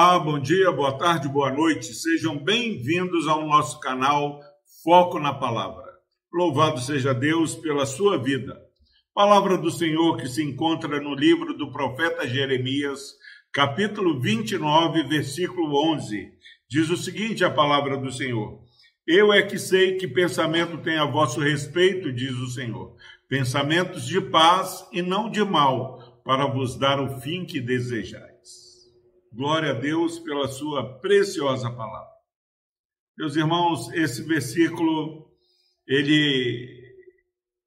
Olá, bom dia, boa tarde, boa noite. Sejam bem-vindos ao nosso canal Foco na Palavra. Louvado seja Deus pela sua vida. Palavra do Senhor que se encontra no livro do profeta Jeremias, capítulo 29, versículo 11. Diz o seguinte: a palavra do Senhor. Eu é que sei que pensamento tem a vosso respeito, diz o Senhor. Pensamentos de paz e não de mal, para vos dar o fim que desejais. Glória a Deus pela sua preciosa palavra. Meus irmãos, esse versículo ele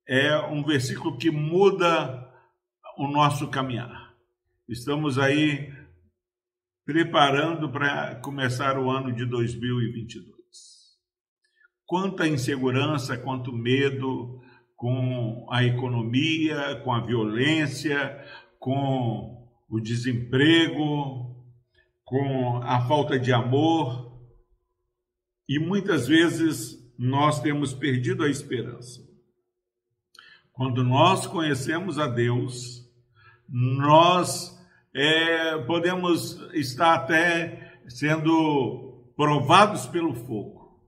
é um versículo que muda o nosso caminhar. Estamos aí preparando para começar o ano de 2022. Quanta insegurança, quanto medo com a economia, com a violência, com o desemprego, com a falta de amor e muitas vezes nós temos perdido a esperança. Quando nós conhecemos a Deus, nós é, podemos estar até sendo provados pelo fogo.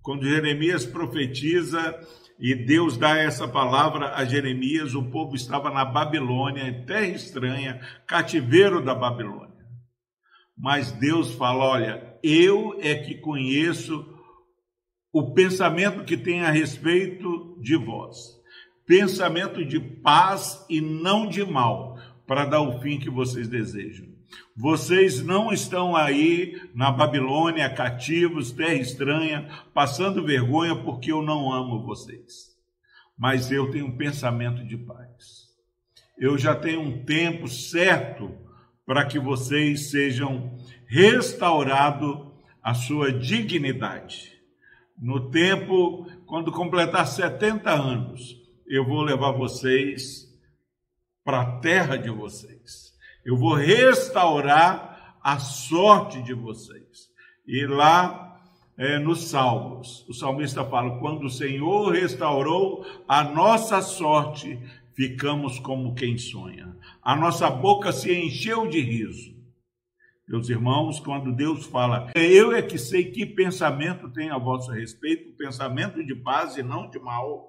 Quando Jeremias profetiza e Deus dá essa palavra a Jeremias, o povo estava na Babilônia, terra estranha, cativeiro da Babilônia mas Deus fala: olha, eu é que conheço o pensamento que tem a respeito de vós, pensamento de paz e não de mal, para dar o fim que vocês desejam. Vocês não estão aí na Babilônia, cativos, terra estranha, passando vergonha porque eu não amo vocês. Mas eu tenho um pensamento de paz. Eu já tenho um tempo certo para que vocês sejam restaurados a sua dignidade. No tempo, quando completar 70 anos, eu vou levar vocês para a terra de vocês. Eu vou restaurar a sorte de vocês. E lá é, nos Salmos, o salmista fala: quando o Senhor restaurou a nossa sorte, ficamos como quem sonha. A nossa boca se encheu de riso. Meus irmãos, quando Deus fala, eu é que sei que pensamento tem a vosso respeito, pensamento de paz e não de mal.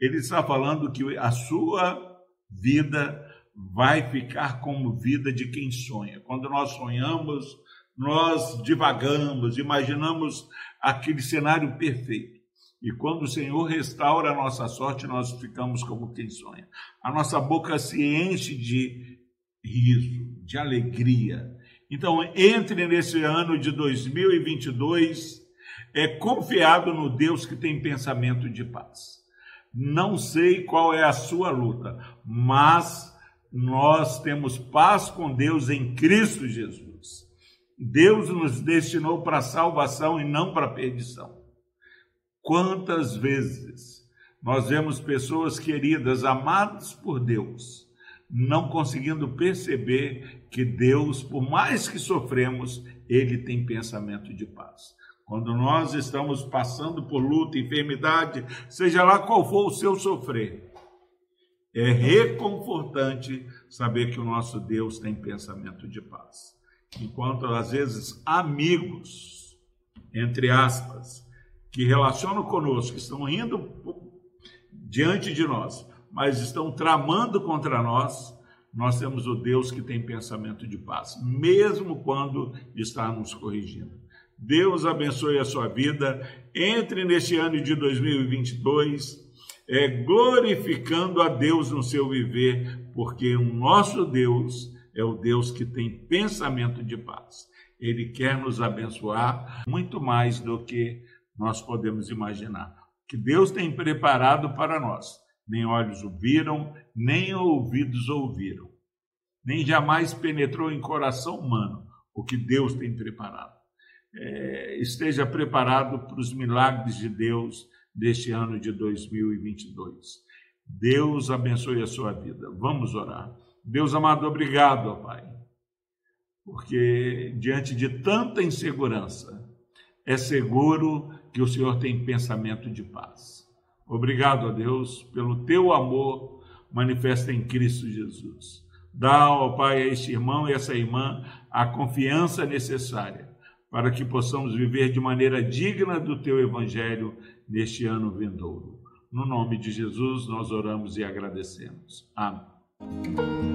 Ele está falando que a sua vida vai ficar como vida de quem sonha. Quando nós sonhamos, nós divagamos, imaginamos aquele cenário perfeito. E quando o Senhor restaura a nossa sorte, nós ficamos como quem sonha. A nossa boca se enche de riso, de alegria. Então, entre nesse ano de 2022 é confiado no Deus que tem pensamento de paz. Não sei qual é a sua luta, mas nós temos paz com Deus em Cristo Jesus. Deus nos destinou para salvação e não para perdição. Quantas vezes nós vemos pessoas queridas, amadas por Deus, não conseguindo perceber que Deus, por mais que sofremos, ele tem pensamento de paz. Quando nós estamos passando por luta, enfermidade, seja lá qual for o seu sofrer, é reconfortante saber que o nosso Deus tem pensamento de paz. Enquanto às vezes amigos, entre aspas, que relacionam conosco, que estão indo diante de nós, mas estão tramando contra nós, nós temos o Deus que tem pensamento de paz, mesmo quando está nos corrigindo. Deus abençoe a sua vida. Entre neste ano de 2022 é, glorificando a Deus no seu viver, porque o nosso Deus é o Deus que tem pensamento de paz. Ele quer nos abençoar muito mais do que nós podemos imaginar. Que Deus tem preparado para nós. Nem olhos ouviram, nem ouvidos ouviram. Nem jamais penetrou em coração humano o que Deus tem preparado. É, esteja preparado para os milagres de Deus deste ano de 2022. Deus abençoe a sua vida. Vamos orar. Deus amado, obrigado, ó Pai, porque diante de tanta insegurança, é seguro que o Senhor tem pensamento de paz. Obrigado a Deus pelo teu amor manifesta em Cristo Jesus. Dá, ó Pai, a este irmão e essa irmã a confiança necessária para que possamos viver de maneira digna do teu evangelho neste ano vindouro. No nome de Jesus, nós oramos e agradecemos. Amém.